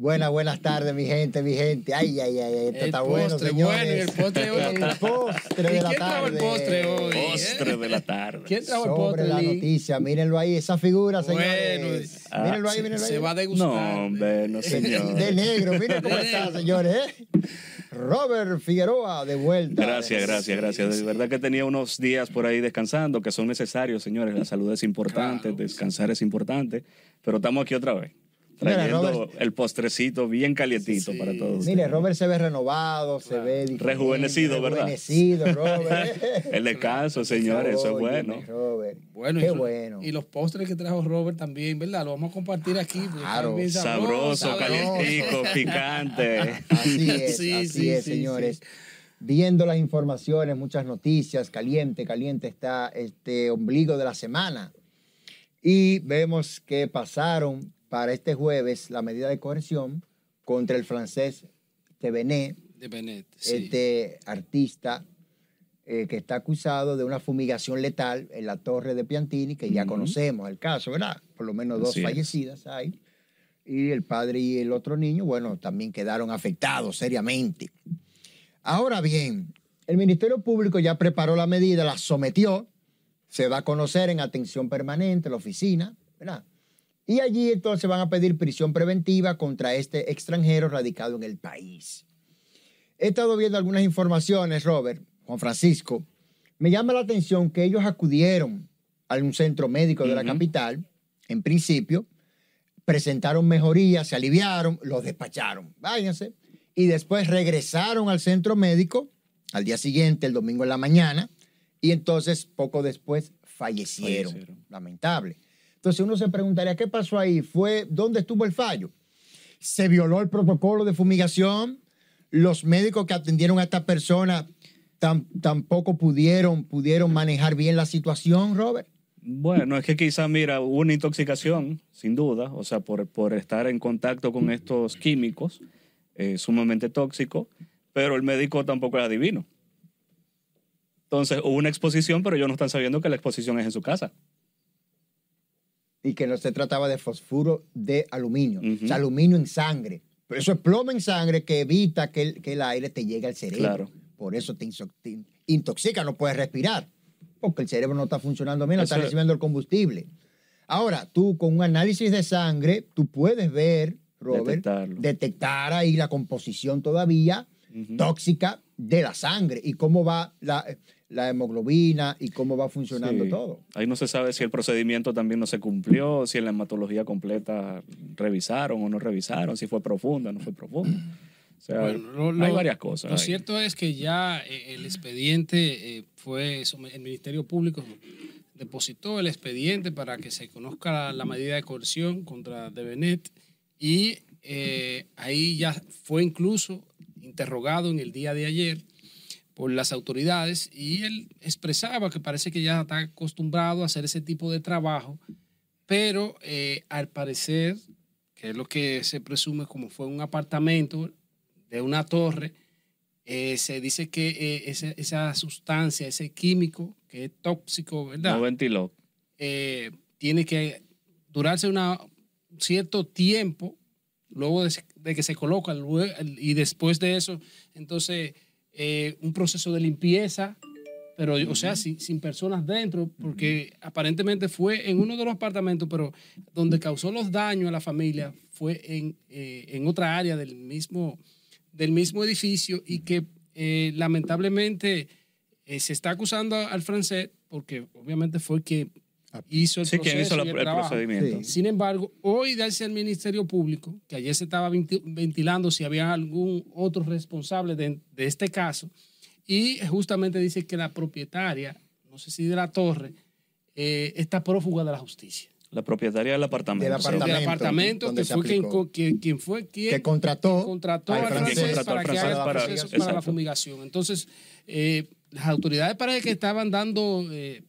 Buenas, buenas tardes, mi gente, mi gente. Ay, ay, ay, esto El está bueno, postre, señores. bueno, el postre hoy. El postre ¿Y de la quién trajo el tarde. postre hoy? Postre de la tarde. ¿Quién trajo el Sobre postre? la Lee? noticia, mírenlo ahí, esa figura, Bueno, señores. ah, mírenlo ahí, Se, mírenlo ahí. se va a degustar. No, hombre, no señor. De negro, miren cómo está, señores. ¿eh? Robert Figueroa, de vuelta. Gracias, gracias, gracias. De verdad que tenía unos días por ahí descansando, que son necesarios, señores. La salud es importante, Claro. descansar es importante. Pero estamos aquí otra vez, Mira, trayendo Robert. el postrecito bien calientito Sí. para todos. Mire, Robert se ve renovado, se ve diferente, Rejuvenecido, ¿verdad? Rejuvenecido, Robert. El descanso, señores, eso es bueno. Robert. Bueno, Qué y bueno. Y los postres que trajo Robert también, ¿verdad? Lo vamos a compartir aquí. Claro. Sabroso, sabrosos. calientico, picante. Así es, Sí, así sí, es, sí, señores. sí. Viendo las informaciones, muchas noticias, caliente, caliente está este ombligo de la semana. Y vemos que pasaron para este jueves la medida de coerción contra el francés Tevenet, De Benet, sí. este artista eh, que está acusado de una fumigación letal en la torre de Piantini, que ya conocemos el caso, ¿verdad? Por lo menos dos Así es. fallecidas hay. Y el padre y el otro niño, bueno, también quedaron afectados seriamente. Ahora bien, el Ministerio Público ya preparó la medida, la sometió, se va a conocer en atención permanente, la oficina, ¿verdad? Y allí entonces van a pedir prisión preventiva contra este extranjero radicado en el país. He estado viendo algunas informaciones, Robert, Juan Francisco. Me llama la atención que ellos acudieron a un centro médico de la capital, en principio, presentaron mejorías, se aliviaron, los despacharon, váyanse, y después regresaron al centro médico al día siguiente, el domingo en la mañana, y entonces poco después fallecieron. Fallecieron. Lamentable. Entonces uno se preguntaría, ¿qué pasó ahí? ¿Fue dónde estuvo el fallo? ¿Se violó el protocolo de fumigación? ¿Los médicos que atendieron a esta persona tam- tampoco pudieron, pudieron manejar bien la situación, Robert? Bueno, es que quizá, mira, hubo una intoxicación, sin duda, o sea, por, por estar en contacto con estos químicos eh, sumamente tóxicos, pero el médico tampoco es adivino. Entonces, hubo una exposición, pero ellos no están sabiendo que la exposición es en su casa. Y que no se trataba de fosfuro de aluminio, Ujú. o sea, aluminio en sangre. Pero eso es plomo en sangre que evita que el, que el aire te llegue al cerebro. Claro. Por eso te, intoxica, no puedes respirar. Porque el cerebro no está funcionando bien, no está recibiendo el combustible. Ahora, tú con un análisis de sangre, tú puedes ver, Robert, Detectarlo. detectar ahí la composición todavía tóxica de la sangre y cómo va la, la hemoglobina y cómo va funcionando Sí. todo. Ahí no se sabe si el procedimiento también no se cumplió, si en la hematología completa revisaron o no revisaron, si fue profunda o no fue profunda. O sea, Bueno, lo- hay varias cosas. Lo ahí. cierto es que ya eh, el expediente eh, fue, el Ministerio Público depositó el expediente para que se conozca la, la medida de coerción contra Debenet y eh, ahí ya fue incluso interrogado en el día de ayer por las autoridades y él expresaba que parece que ya está acostumbrado a hacer ese tipo de trabajo, pero eh, al parecer, que es lo que se presume como fue un apartamento de una torre, eh, se dice que eh, esa sustancia, ese químico que es tóxico, ¿verdad? No ventiló. tiene que durarse una, un cierto tiempo luego de, que se coloca y después de eso, entonces, eh, un proceso de limpieza, pero, o sea, sin, sin personas dentro, porque aparentemente fue en uno de los apartamentos, pero donde causó los daños a la familia fue en, eh, en otra área del mismo, del mismo edificio y que eh, lamentablemente eh, se está acusando al francés porque obviamente fue que hizo el Sí, proceso quien hizo la- y el procedimiento. Sí. Sin embargo, hoy darse al Ministerio Público, que ayer se estaba venti- ventilando si había algún otro responsable de, de este caso, y justamente dice que la propietaria, no sé si de la torre, eh, está prófuga de la justicia. La propietaria del apartamento. Del Sí. Apartamento, del apartamento, donde que se fue quien, quien, quien fue quien Que contrató contrató al francés. contrató para al francés para- proceso para la fumigación. Entonces, eh, las autoridades parece que estaban dando eh,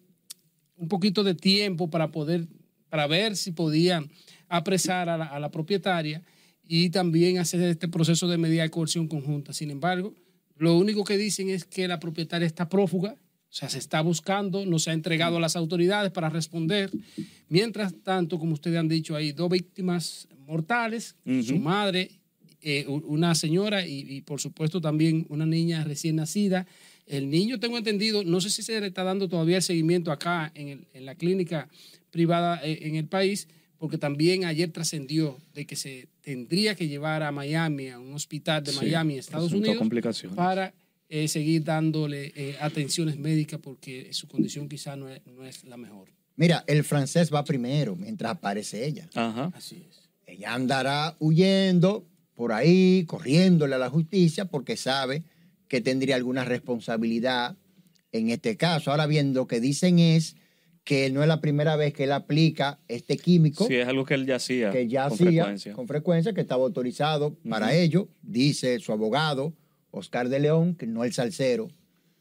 un poquito de tiempo para poder, para ver si podían apresar a la, a la propietaria y también hacer este proceso de medida de coerción conjunta. Sin embargo, lo único que dicen es que la propietaria está prófuga, o sea, se está buscando, no se ha entregado a las autoridades para responder. Mientras tanto, como ustedes han dicho, hay dos víctimas mortales, su madre eh, una señora y, y, por supuesto también una niña recién nacida. El niño, tengo entendido, no sé si se le está dando todavía el seguimiento acá en, el- en la clínica privada eh, en el país, porque también ayer trascendió de que se tendría que llevar a Miami, a un hospital de Sí, Miami, Estados Unidos, complicaciones. para eh, seguir dándole eh, atenciones médicas porque su condición quizá no es, no es la mejor. Mira, el francés va primero mientras aparece ella. Ajá. Así es. Ella andará huyendo por ahí, corriéndole a la justicia, porque sabe que tendría alguna responsabilidad en este caso. Ahora bien, lo que dicen es que no es la primera vez que él aplica este químico, Sí, es algo que él ya hacía que ya con hacía frecuencia. con frecuencia, que estaba autorizado para ello, dice su abogado, Oscar de León, que no el salsero,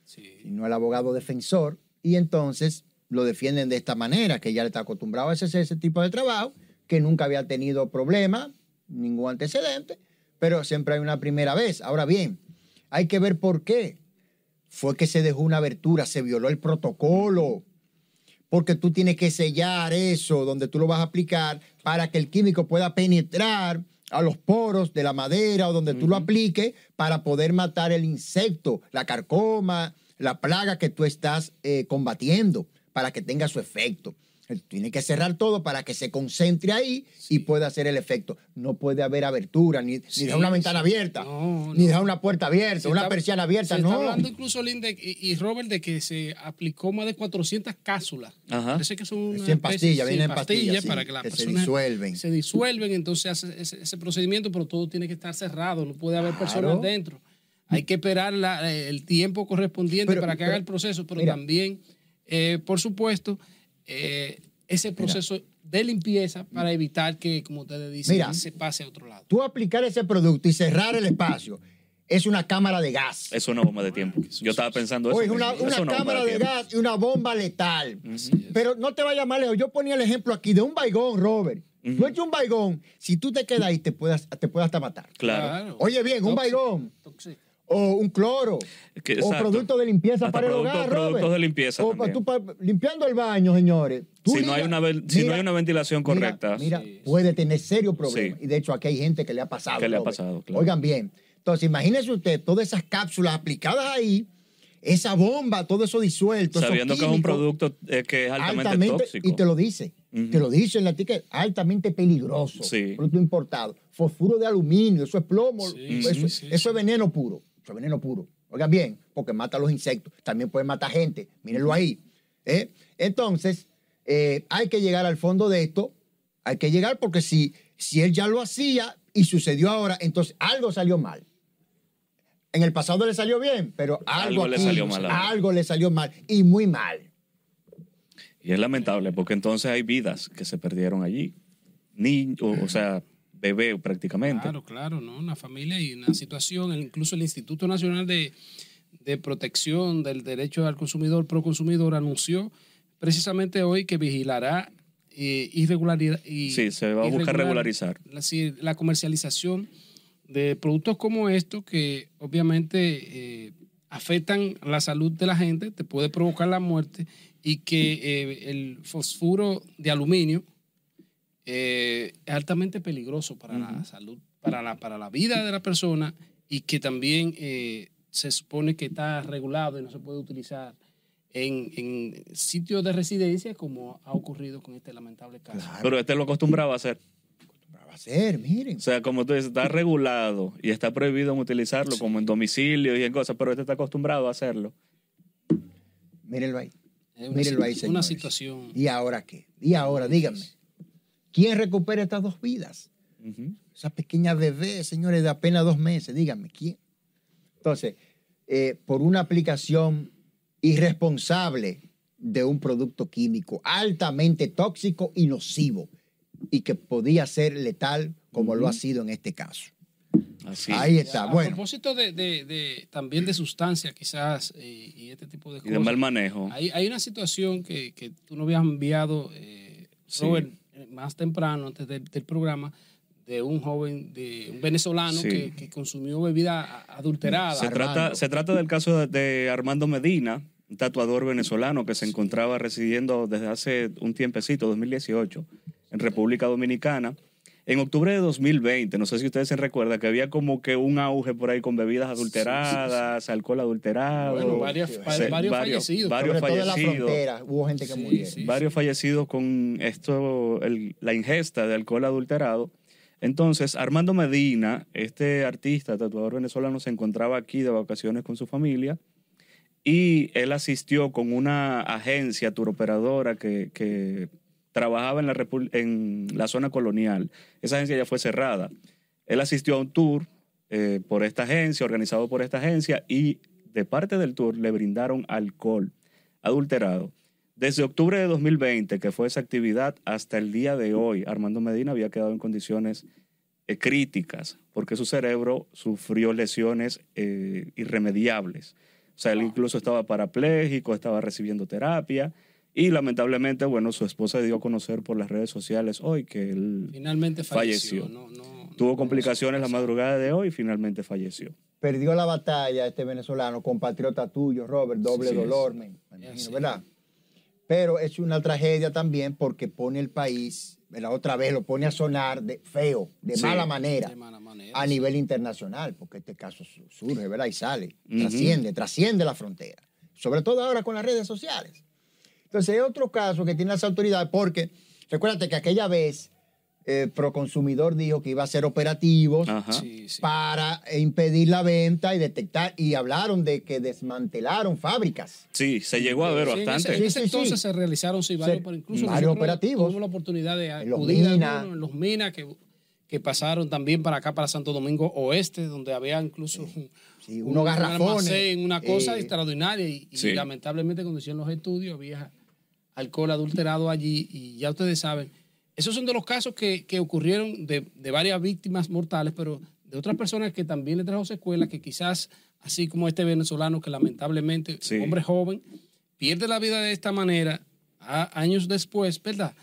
Sí. sino el abogado defensor, y entonces lo defienden de esta manera, que ya le está acostumbrado a ese, ese tipo de trabajo, que nunca había tenido problema, ningún antecedente, pero siempre hay una primera vez. Ahora bien, hay que ver por qué. Fue que se dejó una abertura, se violó el protocolo, porque tú tienes que sellar eso donde tú lo vas a aplicar para que el químico pueda penetrar a los poros de la madera o donde tú lo apliques para poder matar el insecto, la carcoma, la plaga que tú estás eh, combatiendo, para que tenga su efecto. Tiene que cerrar todo para que se concentre ahí y pueda hacer el efecto. No puede haber abertura, ni, ni Sí, dejar una ventana sí. abierta, No, ni no. dejar una puerta abierta, Se una está- persiana abierta, se no. está hablando incluso, Linda y, y Robert, de que se aplicó más de 400 cápsulas. Ajá. Parece que son una Sí, en especie- pastillas, sí, vienen en pastillas, sí, para que las que se personas disuelven. Se disuelven, entonces hace ese, ese procedimiento, pero todo tiene que estar cerrado, no puede haber Claro. personas dentro. Hay que esperar la- el tiempo correspondiente Pero- para que pero- haga el proceso, pero mira. también, eh, por supuesto, eh, ese proceso de limpieza para evitar que, como ustedes dicen, Mira. se pase a otro lado. Tú aplicar ese producto y cerrar el espacio es una cámara de gas. Es una bomba de tiempo. Yo estaba pensando eso. Oye, una, Es cámara de tiempo. gas y una bomba letal. Pero no te vayas más lejos. Yo ponía el ejemplo aquí de un baigón, Robert. Tú echas un baigón, si tú te quedas ahí, te puedes, te puedes hasta matar. Claro. Oye, bien, un baigón tóxico. O un cloro Que- o exacto. producto de limpieza Hasta para el productos- hogar, productos Robert. de limpieza O pa- también. tú pa- limpiando el baño, señores. Tú Si no hay una vel- si no hay una ventilación correcta. Mira, Sí, puede tener serios problemas. Sí. Y de hecho, aquí hay gente que le ha pasado. Que le ha pasado, claro. Oigan bien. Entonces, imagínese usted todas esas cápsulas aplicadas ahí, esa bomba, todo eso disuelto. Sabiendo que es un producto eh, que es altamente, tóxico. Y te lo dice. Te lo dice en la etiqueta. Altamente peligroso. Sí. Producto importado. Fosfuro de aluminio. Eso es plomo. Sí, eso, sí, sí, eso es veneno puro. Eso es veneno puro. Oigan bien, porque mata a los insectos. También puede matar gente. Mírenlo ahí. ¿eh? Entonces, eh, hay que llegar al fondo de esto. Hay que llegar porque si, si él ya lo hacía y sucedió ahora, entonces algo salió mal. En el pasado le salió bien, pero algo, Algo le salió mal. Algo le salió mal y muy mal. Y es lamentable porque entonces hay vidas que se perdieron allí. O sea, bebé prácticamente. Claro, claro, ¿no? Una familia y una situación, incluso el Instituto Nacional de, de Protección del Derecho al Consumidor, Proconsumidor, anunció precisamente hoy que vigilará eh, irregularidad y Sí, se va a buscar regularizar. La, la comercialización de productos como estos que obviamente eh, afectan la salud de la gente, te puede provocar la muerte y que eh, el fosfuro de aluminio eh, es altamente peligroso para la salud, para la, para la vida de la persona y que también eh, se supone que está regulado y no se puede utilizar en, en sitios de residencia como ha ocurrido con este lamentable caso. Claro. Pero este lo acostumbraba a hacer. Va a ser, miren. O sea, como tú dices, está regulado y está prohibido en utilizarlo como en domicilio y en cosas, pero este está acostumbrado a hacerlo. Mírenlo ahí. Es una, Mírenlo ahí, situ- una señores. situación. ¿Y ahora qué? ¿Y ahora? Díganme. ¿Quién recupera estas dos vidas? Ujú. Esa pequeña bebé, señores, de apenas dos meses. Díganme, ¿quién? Entonces, eh, por una aplicación irresponsable de un producto químico altamente tóxico y nocivo y que podía ser letal como lo ha sido en este caso. Así. Ahí está. a Bueno, propósito de, de- de- también de sustancias quizás eh, y este tipo de Y cosas. de mal manejo. Hay, hay una situación que, que tú no habías enviado, eh. Robert, más temprano, antes del, del programa, de un joven, de un venezolano Sí. que, que consumió bebida adulterada. Se Armando. trata, se trata del caso de, de Armando Medina, un tatuador venezolano que se encontraba residiendo desde hace un tiempecito, 2018, en República Dominicana. En octubre de 2020, no sé si ustedes se recuerdan, que había como que un auge por ahí con bebidas adulteradas, alcohol adulterado. Bueno, varios, Sí, varios, varios- fallecidos. varios Sobre todo en la fallecidos. frontera hubo gente que Sí, murió. sí. varios fallecidos con esto, el- la ingesta de alcohol adulterado. Entonces, Armando Medina, este artista, tatuador venezolano, se encontraba aquí de vacaciones con su familia y él asistió con una agencia turoperadora que, que trabajaba en la, en la zona colonial. Esa agencia ya fue cerrada. Él asistió a un tour eh, por esta agencia, organizado por esta agencia, y de parte del tour le brindaron alcohol adulterado. Desde octubre de 2020, que fue esa actividad, hasta el día de hoy, Armando Medina había quedado en condiciones eh, críticas porque su cerebro sufrió lesiones eh, irremediables. O sea, él incluso estaba parapléjico, estaba recibiendo terapia y lamentablemente, bueno, su esposa dio a conocer por las redes sociales hoy que él Finalmente falleció. Falleció. No, no- tuvo no complicaciones la madrugada de hoy y finalmente falleció. Perdió la batalla este venezolano, compatriota tuyo, Robert, doble Sí, dolor, me, imagino. ¿verdad? Pero es una tragedia también porque pone el país, ¿verdad? otra vez lo pone a sonar de feo, de Sí. mala manera. De mala manera. a nivel internacional, porque este caso su- surge, ¿verdad? Y sale, trasciende, trasciende la frontera. Sobre todo ahora con las redes sociales. Entonces, hay otro caso que tienen las autoridades, porque recuérdate que aquella vez eh, Proconsumidor dijo que iba a hacer operativos Ajá. Sí, sí. para impedir la venta y detectar, y hablaron de que desmantelaron fábricas. Sí, se llegó a ver Sí, en ese- bastante. En ese, Sí, sí, entonces sí. se realizaron sí, varios, Se- incluso varios operativos. Tuvimos la oportunidad de En los minas. los minas que, que pasaron también para acá, para Santo Domingo Oeste, donde había incluso un, Sí, un- unos un garrafones. almacén, una cosa eh, extraordinaria. Y, y Sí. lamentablemente, cuando hicieron los estudios, había alcohol adulterado allí. Y ya ustedes saben, esos son de los casos que, que ocurrieron de, de varias víctimas mortales, pero de otras personas que también le trajo secuelas, que quizás, así como este venezolano que lamentablemente, Sí. hombre joven, pierde la vida de esta manera a- años después, ¿verdad?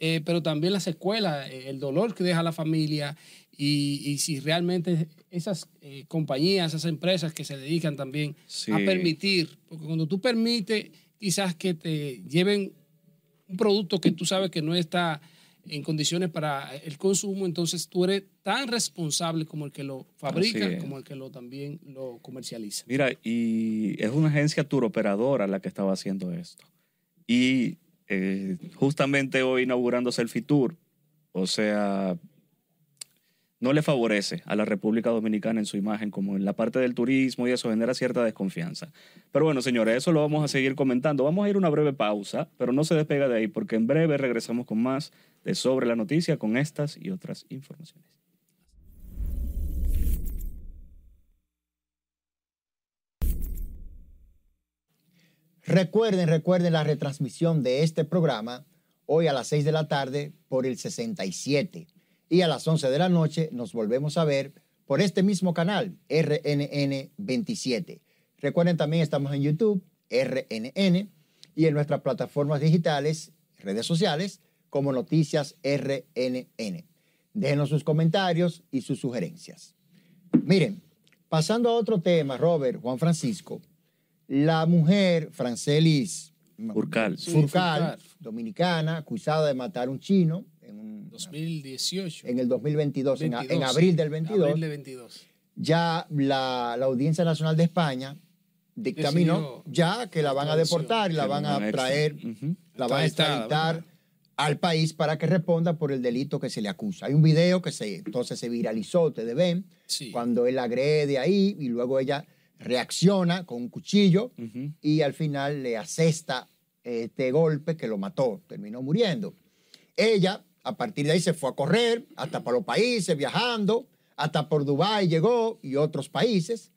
Eh, pero también la secuela, eh, el dolor que deja la familia y, y si realmente esas eh, compañías, esas empresas que se dedican también Sí. a permitir, porque cuando tú permites quizás que te lleven un producto que tú sabes que no está en condiciones para el consumo, entonces tú eres tan responsable como el que lo fabrica, como el que lo también lo comercializa. Mira, y es una agencia turoperadora la que estaba haciendo esto. Y eh, justamente hoy inaugurándose el FITUR, o sea, no le favorece a la República Dominicana en su imagen, como en la parte del turismo y eso genera cierta desconfianza. Pero bueno, señores, eso lo vamos a seguir comentando. Vamos a ir una breve pausa, pero no se despega de ahí, porque en breve regresamos con más de Sobre la Noticia, con estas y otras informaciones. Recuerden, recuerden la retransmisión de este programa hoy a las 6 de la tarde por el 67 y a las 11 de la noche nos volvemos a ver por este mismo canal, RNN 27. Recuerden también estamos en YouTube, RNN, y en nuestras plataformas digitales, redes sociales, como Noticias RNN. Déjenos sus comentarios y sus sugerencias. Miren, pasando a otro tema, Robert, Juan Francisco, la mujer Francelis Furcal. Sí, Furcal, Furcal. dominicana, acusada de matar a un chino en, un- 2018. en el 2022, en, a- en 22, abril del 22, Abril del 22. ya la, la Audiencia Nacional de España dictaminó Decidió ya que la van a deportar y la van a traer, la van a extraditar al país para que responda por el delito que se le acusa. Hay un video que se, entonces se viralizó, ustedes ven, Sí. cuando él agrede ahí y luego ella reacciona con un cuchillo y al final le asesta este golpe que lo mató, terminó muriendo. Ella, a partir de ahí, se fue a correr hasta para los países, viajando, hasta por Dubái llegó y otros países.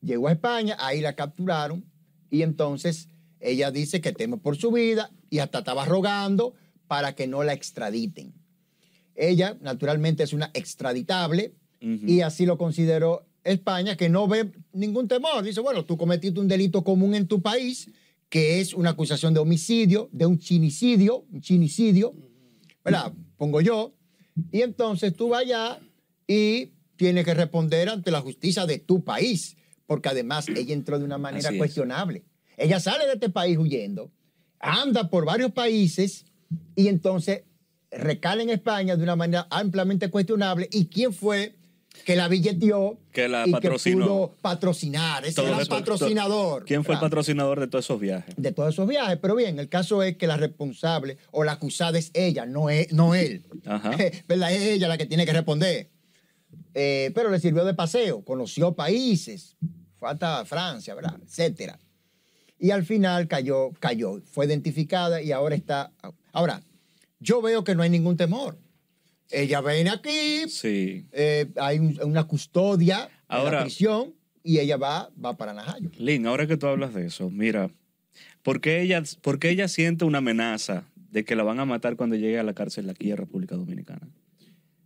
Llegó a España, ahí la capturaron y entonces ella dice que teme por su vida y hasta estaba rogando para que no la extraditen. Ella, naturalmente, es una extraditable y así lo consideró España, que no ve ningún temor. Dice, bueno, tú cometiste un delito común en tu país, que es una acusación de homicidio, de un chinicidio, un chinicidio, ¿verdad? Pongo yo. Y entonces tú vas allá y tienes que responder ante la justicia de tu país, porque además ella entró de una manera Así es. cuestionable. Ella sale de este país huyendo, anda por varios países y entonces recala en España de una manera ampliamente cuestionable y quién fue que la billeteó Que la y patrocinó. que pudo patrocinar. Ese Todo era el patrocinador. ¿Quién fue el patrocinador de todos esos viajes? De todos esos viajes. Pero bien, el caso es que la responsable o la acusada es ella, no, es, no él. Ajá. ¿Verdad? Es ella la que tiene que responder. Eh, pero le sirvió de paseo, conoció países, fue hasta Francia, ¿verdad? Etcétera. Y al final cayó, cayó, fue identificada y ahora está. Ahora, yo veo que no hay ningún temor. Ella viene aquí, Sí. eh, hay un- una custodia en Ahora- la prisión y ella va, va para Najayo. Lynn, ahora que tú hablas de eso, mira, ¿por qué ella, por qué ella siente una amenaza de que la van a matar cuando llegue a la cárcel aquí en República Dominicana?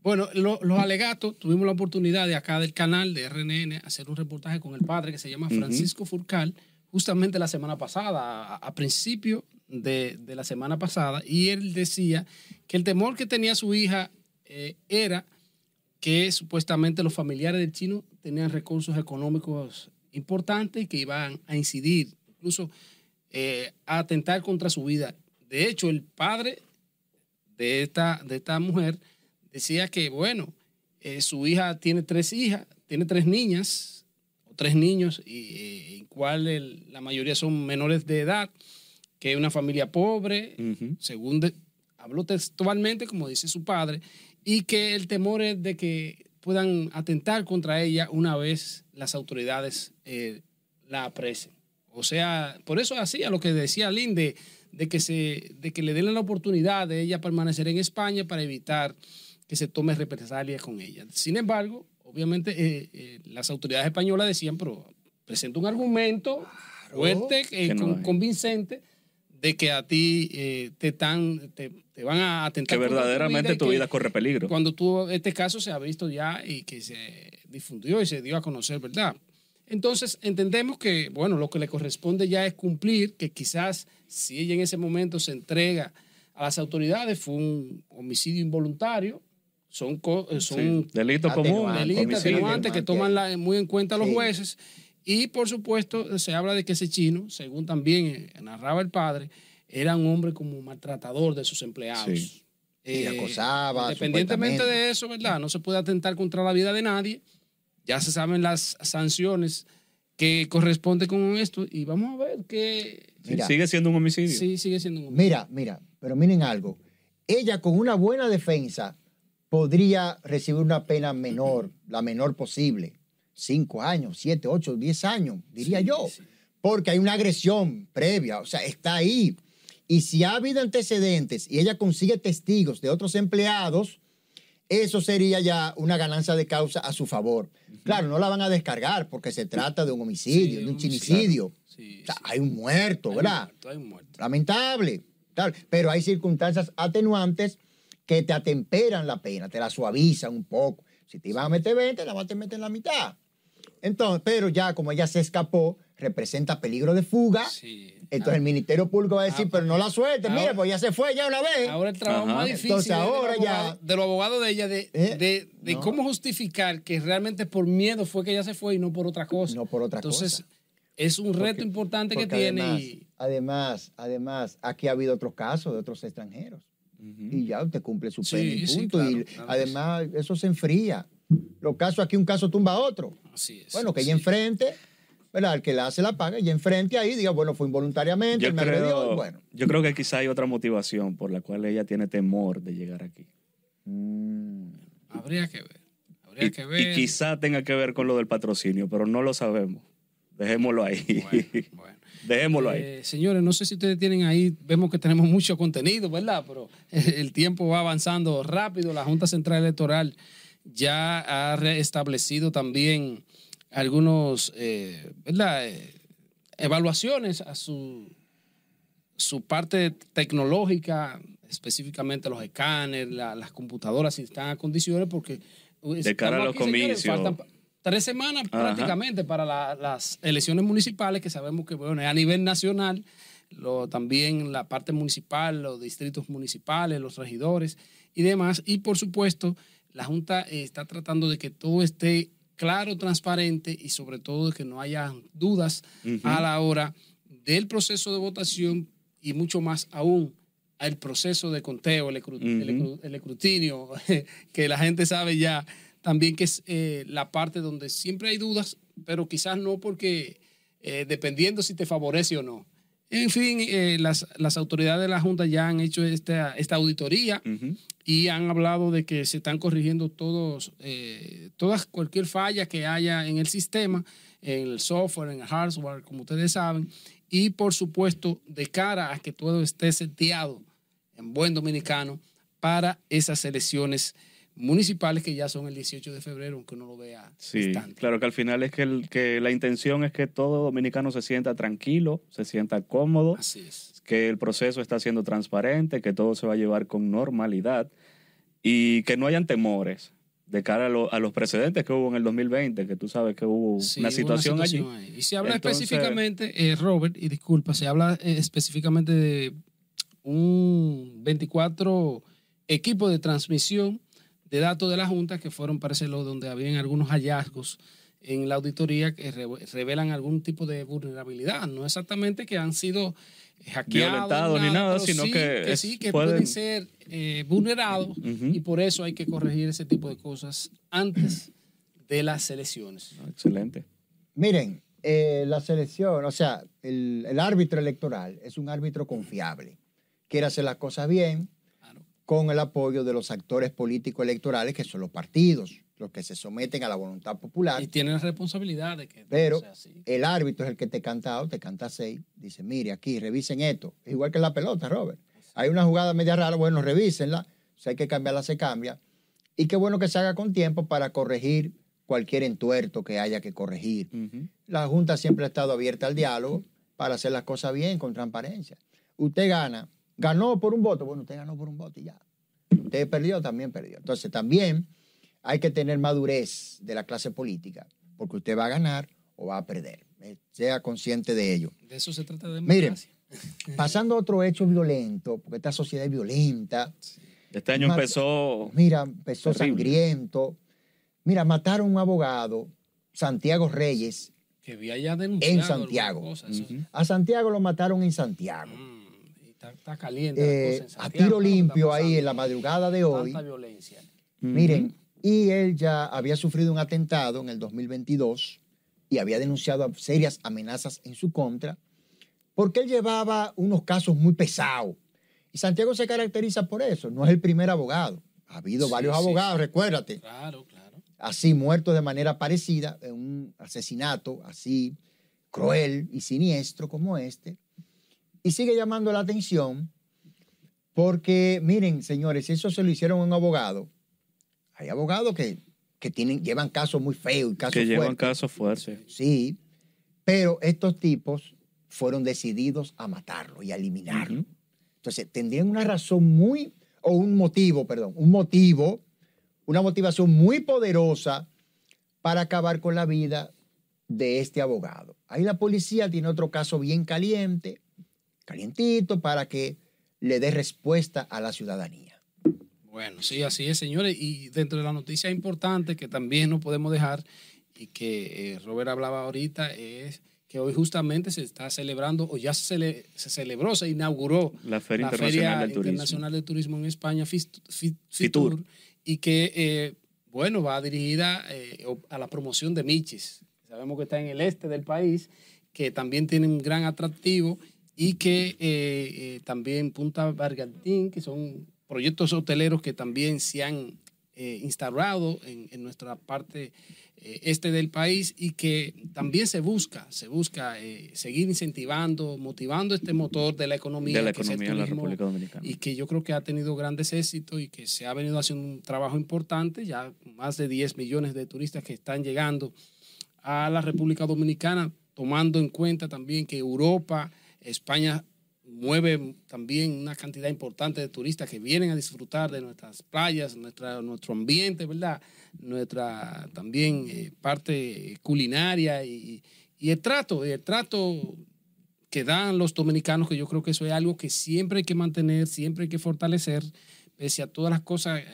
Bueno, lo- los alegatos, tuvimos la oportunidad de acá del canal de RNN hacer un reportaje con el padre que se llama Francisco Furcal, justamente la semana pasada, a, a principio de, de la semana pasada, y él decía que el temor que tenía su hija eh, era que supuestamente los familiares del chino tenían recursos económicos importantes y que iban a incidir, incluso eh, a atentar contra su vida. De hecho, el padre de esta, de esta mujer decía que, bueno, eh, su hija tiene tres hijas, tiene tres niñas, o tres niños, y en cual el- la mayoría son menores de edad, que es una familia pobre, según de- habló textualmente, como dice su padre, y que el temor es de que puedan atentar contra ella una vez las autoridades eh, la apresen. O sea, por eso hacía lo que decía Lynn, de, que, se, de que le den la oportunidad de ella permanecer en España para evitar que se tome represalias con ella. Sin embargo, obviamente eh, eh, las autoridades españolas decían, pero presenta un argumento fuerte, eh, no con- convincente, de que a ti eh, te, están, te, te van a atentar. Que tu verdaderamente tu que vida corre peligro. Cuando tú, este caso se ha visto ya y que se difundió y se dio a conocer, ¿verdad? Entonces entendemos que, bueno, lo que le corresponde ya es cumplir, que quizás si ella en ese momento se entrega a las autoridades, fue un homicidio involuntario, son, co- eh, son Sí, delitos homicidio. atenuantes que toman la- muy en cuenta los Sí. jueces. Y por supuesto, se habla de que ese chino, según también eh, narraba el padre, era un hombre como maltratador de sus empleados. Sí. Y acosaba, Independientemente de eso, ¿verdad? No se puede atentar contra la vida de nadie. Ya se saben las sanciones que corresponden con esto y vamos a ver que Mira. sigue siendo un homicidio. sí sigue siendo un homicidio. Mira, mira, pero miren algo. Ella con una buena defensa podría recibir una pena menor, la menor posible. Cinco años, siete, ocho, diez años, diría Sí, yo. sí. Porque hay una agresión previa, o sea, está ahí. Y si ha habido antecedentes y ella consigue testigos de otros empleados, eso sería ya una ganancia de causa a su favor. Claro, no la van a descargar porque se trata de un homicidio, Sí, de un chinicidio. O sea, hay un muerto, Hay un ¿verdad? muerto, hay un muerto. lamentable, tal, pero hay circunstancias atenuantes que te atemperan la pena, te la suavizan un poco. Si te iban a meter 20, la vas a meter en la mitad. Entonces, pero ya como ella se escapó, representa peligro de fuga. Sí. Entonces el Ministerio Público va a decir, Ah, pero no la suelte, ahora- mire, pues ya se fue ya una vez. Ahora el trabajo Ajá. más difícil Entonces, es de ahora los ya- abogados- de los abogados de ella de, Eh, de, de no. cómo justificar que realmente por miedo fue que ella se fue y no por otra cosa. No por otra Entonces, cosa. es un reto Porque- importante que tiene además, y además, además, aquí ha habido otros casos de otros extranjeros. Y ya usted cumple su Sí, pena y sí, punto. claro, y claro además, eso se enfría. Los casos aquí, un caso tumba a otro. así es. Bueno, que ella enfrente, ¿verdad? El que la hace la paga, y enfrente ahí diga, bueno, fue involuntariamente, Yo él me agredió, y creo, bueno. yo creo que quizá hay otra motivación por la cual ella tiene temor de llegar aquí. Mm, Habría que ver. Habría Y, que y ver. quizá tenga que ver con lo del patrocinio, pero no lo sabemos. Dejémoslo ahí. Bueno, bueno. Dejémoslo ahí. Eh, señores, no sé si ustedes tienen ahí, vemos que tenemos mucho contenido, ¿verdad? Pero el tiempo va avanzando rápido. La Junta Central Electoral ya ha reestablecido también algunos, eh, ¿verdad? Eh, evaluaciones a su, su parte tecnológica, específicamente los escáneres, la- las computadoras, si están a condiciones, porque De cara a estamos los señores, comicios. faltan tres semanas Ajá. prácticamente para la- las elecciones municipales, que sabemos que bueno, a nivel nacional, lo, también la parte municipal, los distritos municipales, los regidores y demás. Y por supuesto, la Junta eh, está tratando de que todo esté claro, transparente y sobre todo de que no haya dudas a la hora del proceso de votación y mucho más aún al proceso de conteo, el, el, escrutinio, que la gente sabe ya también que es eh, la parte donde siempre hay dudas, pero quizás no porque eh, dependiendo si te favorece o no. En fin, eh, las, las, autoridades de la Junta ya han hecho esta, esta auditoría y han hablado de que se están corrigiendo todos, todas, cualquier falla que haya en el sistema, en el software, en el hardware, como ustedes saben, y por supuesto, de cara a que todo esté seteado en buen dominicano para esas elecciones municipales que ya son el 18 de febrero, aunque uno lo vea. Sí, claro que al final es que, el, que la intención es que todo dominicano se sienta tranquilo, se sienta cómodo, Así es. que el proceso está siendo transparente, que todo se va a llevar con normalidad y que no hayan temores de cara a, los precedentes que hubo en el 2020, que tú sabes que hubo una, situación allí. Y se habla específicamente, eh, Robert, y disculpa, se habla eh, específicamente de un 24 equipos de transmisión de datos de la Junta que fueron, parece, lo donde habían algunos hallazgos en la auditoría que revelan algún tipo de vulnerabilidad. No exactamente que han sido hackeados ni nada, sino que, sí, que pueden, ser eh, vulnerados y por eso hay que corregir ese tipo de cosas antes de las elecciones. Excelente. Miren, eh, la selección, o sea, el, el, árbitro electoral es un árbitro confiable. Quiere hacer las cosas bien, con el apoyo de los actores políticos electorales, que son los partidos, los que se someten a la voluntad popular. Y tienen la responsabilidad de que Pero sea así. el árbitro es el que te canta te canta seis, dice, mire, aquí, revisen esto. Es igual que en la pelota, Robert. Hay una jugada media rara, bueno, revísenla. Si hay que cambiarla, se cambia. Y qué bueno que se haga con tiempo para corregir cualquier entuerto que haya que corregir. La Junta siempre ha estado abierta al diálogo para hacer las cosas bien, con transparencia. Usted gana, Ganó por un voto, bueno, usted ganó por un voto y ya. Usted perdió, también perdió. Entonces también hay que tener madurez de la clase política, porque usted va a ganar o va a perder. Eh, sea consciente de ello. De eso se trata de Miren, pasando a otro hecho violento, porque esta sociedad es violenta. Este año empezó. Mira, empezó sangriento. Mira, mataron a un abogado, Santiago Reyes. Que había ya denunciado en Santiago. A Santiago lo mataron en Santiago. Mm. Está, caliente. Eh, a tiro limpio ahí en la madrugada de hoy. Tanta violencia. Miren, y él ya había sufrido un atentado en el 2022 y había denunciado serias amenazas en su contra porque él llevaba unos casos muy pesados. Y Santiago se caracteriza por eso, no es el primer abogado. Ha habido varios abogados, recuérdate. Claro, claro. Así muertos de manera parecida, en un asesinato así cruel y siniestro como este. Y sigue llamando la atención porque, miren, señores, eso se lo hicieron a un abogado. Hay abogados que, tienen, llevan casos muy feos y casos Que llevan casos fuertes. Sí, pero estos tipos fueron decididos a matarlo y a eliminarlo. Entonces, tendrían una razón muy, o un motivo, perdón, un motivo, una motivación muy poderosa para acabar con la vida de este abogado. Ahí la policía tiene otro caso bien caliente, calientito para que le dé respuesta a la ciudadanía. Bueno, sí, así es, señores. Y dentro de la noticia importante que también no podemos dejar y que eh, Robert hablaba ahorita es que hoy justamente se está celebrando, o ya se, celebró, se inauguró la Feria, Internacional, del Internacional de Turismo en España, FITUR, y que, eh, bueno, va dirigida eh, a la promoción de Michis. Sabemos que está en el este del país, que también tiene un gran atractivo y que eh, eh, también Punta Bargantín, que son proyectos hoteleros que también se han eh, instaurado en, nuestra parte este del país y que también se busca, se busca seguir incentivando, motivando este motor de la economía, de la economía en la República Dominicana. Y que yo creo que ha tenido grandes éxitos y que se ha venido haciendo un trabajo importante, ya más de 10 millones de turistas que están llegando a la República Dominicana, tomando en cuenta también que Europa España mueve también una cantidad importante de turistas que vienen a disfrutar de nuestras playas, nuestro ambiente, ¿verdad? Nuestra también eh, parte culinaria y, y, el trato, el trato que dan los dominicanos, que yo creo que eso es algo que siempre hay que mantener, siempre hay que fortalecer, pese a todas las cosas eh,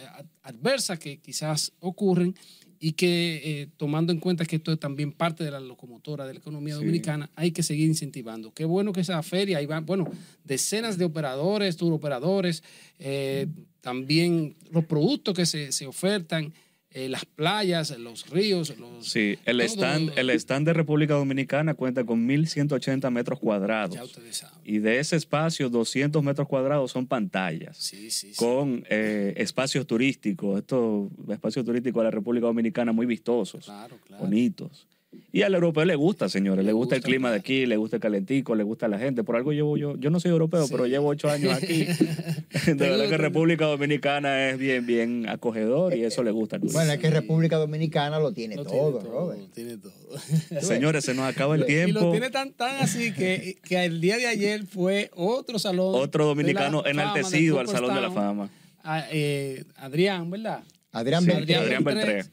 adversas que quizás ocurren y que eh, tomando en cuenta que esto es también parte de la locomotora de la economía dominicana, hay que seguir incentivando. Qué bueno que esa feria, ahí van, bueno, decenas de operadores, turoperadores, eh, también los productos que se, se ofertan, eh, las playas, los ríos, los... Sí, el todo stand, el stand de República Dominicana cuenta con 1.180 metros Ya cuadrados. ustedes saben. Y de ese espacio, 200 metros cuadrados son pantallas. Sí, sí, sí. con eh, espacios turísticos, estos espacios turísticos de la República Dominicana muy vistosos, Claro, claro. bonitos. Y al europeo le gusta, señores, le, Le gusta, el clima de aquí, le gusta el calentico, le gusta la gente. Por algo llevo yo, yo no soy europeo, Sí. pero llevo ocho años aquí. de verdad que? República Dominicana es bien, bien acogedor y eso le gusta turista. Bueno, es que República Dominicana lo tiene Lo todo, tiene Robert. Tiene todo. Señores, se nos acaba el Y lo tiempo. tiene tan, tan así que, que el día de ayer fue otro salón. Otro de la dominicano enaltecido al Salón de la. Fama. A- eh, Adrián, ¿verdad? Adrián Sí, Beltré. Adrián Beltré.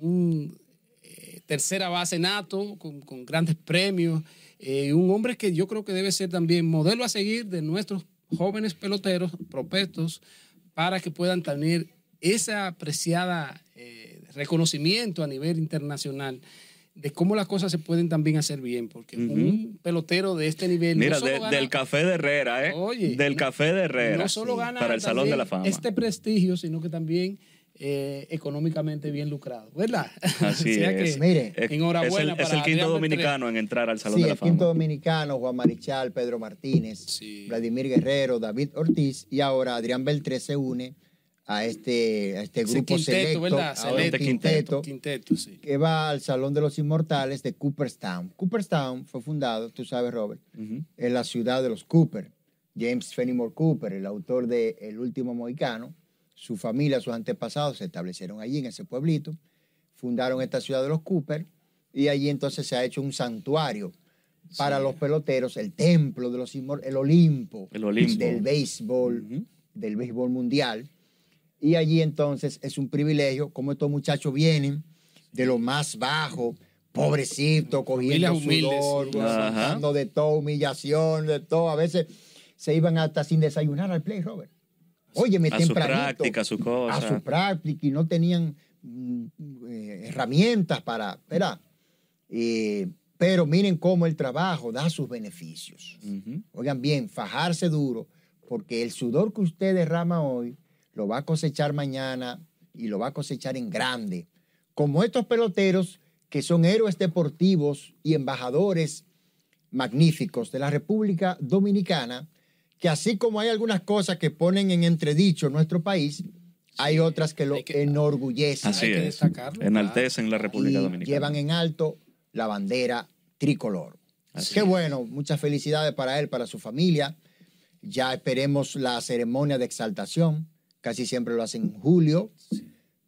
Un tercera base nato con, con grandes premios. eh, un hombre que yo creo que debe ser también modelo a seguir de nuestros jóvenes peloteros propuestos para que puedan tener esa apreciada eh, reconocimiento a nivel internacional de cómo las cosas se pueden también hacer bien, porque un pelotero de este nivel no Mira, solo de- gana- del café de Herrera, ¿eh? Oye, del no- café de Herrera. no solo sí, gana para el Salón de la Fama. este prestigio, sino que también eh, económicamente bien lucrado, ¿verdad? Así O sea es. que, Mire, Es- enhorabuena Es el, es el quinto dominicano en entrar al Salón Sí, de la el Fama. quinto dominicano, Juan Marichal, Pedro Martínez, Sí. Vladimir Guerrero, David Ortiz y ahora Adrián Beltré se une a este, a este grupo quinteto, selecto, ¿verdad? a este Selecto. quinteto, Quinteto, sí. que va al Salón de los Inmortales de Cooperstown. Cooperstown fue fundado, tú sabes, Robert, Ujú. en la ciudad de los Cooper. James Fenimore Cooper, el autor de El último mohicano, su familia, sus antepasados se establecieron allí en ese pueblito, fundaron esta ciudad de los Cooper y allí entonces se ha hecho un santuario para los peloteros, el templo de los el Olimpo, El Olimpo. del béisbol, del béisbol mundial. Y allí entonces es un privilegio, como estos muchachos vienen de lo más bajo, pobrecito, cogiendo sudor, aguantando de todo, humillación, de todo. A veces se iban hasta sin desayunar al play, Robert. Óyeme, A su práctica, a su cosa. A su práctica y no tenían mm, eh, herramientas para, ¿verdad? Eh, pero miren cómo el trabajo da sus beneficios. Oigan bien, fajarse duro, porque el sudor que usted derrama hoy lo va a cosechar mañana y lo va a cosechar en grande. Como estos peloteros que son héroes deportivos y embajadores magníficos de la República Dominicana, que así como hay algunas cosas que ponen en entredicho nuestro país, hay otras que lo hay que- enorgullecen Así Hay que es. destacarlo, Enaltecen la y República Dominicana. llevan en alto la bandera tricolor. Así Qué es. bueno, muchas felicidades para él, para su familia. Ya esperemos la ceremonia de exaltación, casi siempre lo hacen en julio,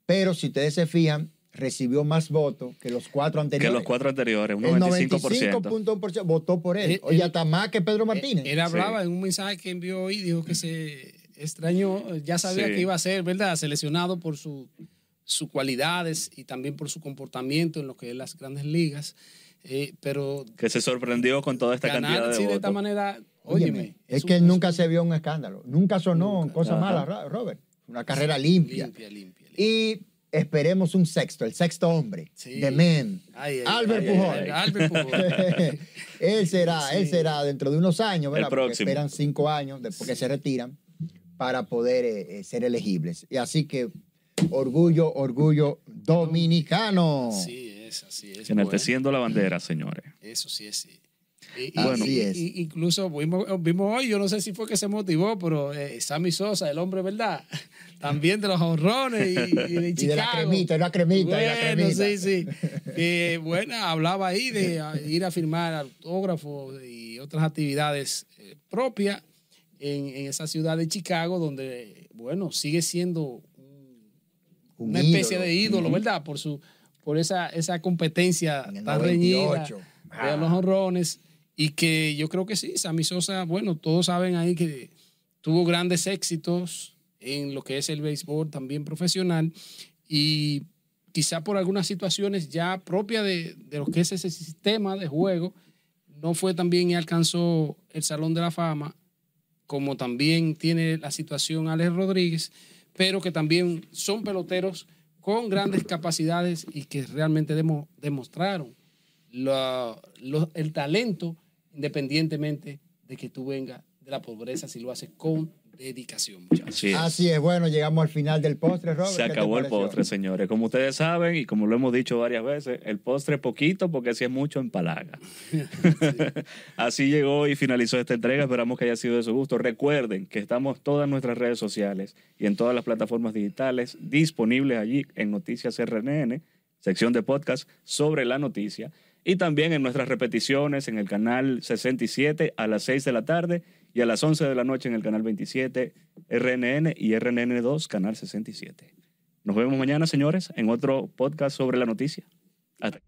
pero si ustedes se fijan, recibió más votos que los cuatro Que anteriores. los cuatro anteriores, un El 95%. 95.1% votó por él. Él- Oye, él- hasta más que Pedro Martínez. Él hablaba en un mensaje que envió hoy, dijo que se extrañó, ya sabía Sí. que iba a ser, ¿verdad? Seleccionado por su- sus cualidades y también por su comportamiento en lo que es las grandes ligas. Eh, pero Que se sorprendió con toda esta ganar cantidad de así de votos. esta manera, Óyeme, óyeme. es un- que nunca se vio un escándalo, nunca sonó Nunca. cosas Ajá. malas, Robert. Una carrera limpia. limpia, limpia. limpia. Y esperemos un sexto, el sexto hombre, Sí. Ay, ay, Albert ay, Pujol. Albert Pujol. él será, Sí. él será dentro de unos años, ¿verdad? El Porque próximo. esperan cinco años después que se retiran para poder eh, eh, ser elegibles. Y así que orgullo, orgullo dominicano. Así es, así es. Enalteciendo la bandera, señores. Eso sí es, sí. Y, y- Así y- es. y- incluso vimos, vimos hoy, yo no sé si fue que se motivó, pero eh, Sammy Sosa, el hombre, ¿verdad? También de los honrones y, y de Y Chicago. de la cremita, de la cremita, de la Bueno, cremita. sí, sí. Que, bueno, hablaba ahí de ir a firmar autógrafos y otras actividades eh, propias en, en esa ciudad de Chicago, donde, bueno, sigue siendo Un una especie ídolo. de ídolo, ¿verdad? Por su por esa, esa competencia En el tan reñida 98. de Ah. los honrones y que yo creo que sí, Sammy Sosa, bueno, todos saben ahí que tuvo grandes éxitos en lo que es el béisbol también profesional y quizá por algunas situaciones ya propias de, de lo que es ese sistema de juego, no fue también y alcanzó el Salón de la Fama, como también tiene la situación Alex Rodríguez, pero que también son peloteros con grandes capacidades y que realmente demo- demostraron el talento independientemente de que tú vengas de la pobreza si lo haces con dedicación, muchachos. Así es. Así es, bueno, llegamos al final del postre, Robert. Se ¿qué te acabó el postre, señores. Como ustedes saben y como lo hemos dicho varias veces, el postre poquito porque si es mucho empalaga. Así llegó y finalizó esta entrega. Esperamos que haya sido de su gusto. Recuerden que estamos todas nuestras redes sociales y en todas las plataformas digitales disponibles allí en Noticias RNN, sección de podcast sobre la noticia. Y también en nuestras repeticiones en el canal 67 a las 6 de la tarde y a las 11 de la noche en el canal 27 RNN y RNN2 canal 67. Nos vemos mañana, señores, en otro podcast sobre la noticia. Hasta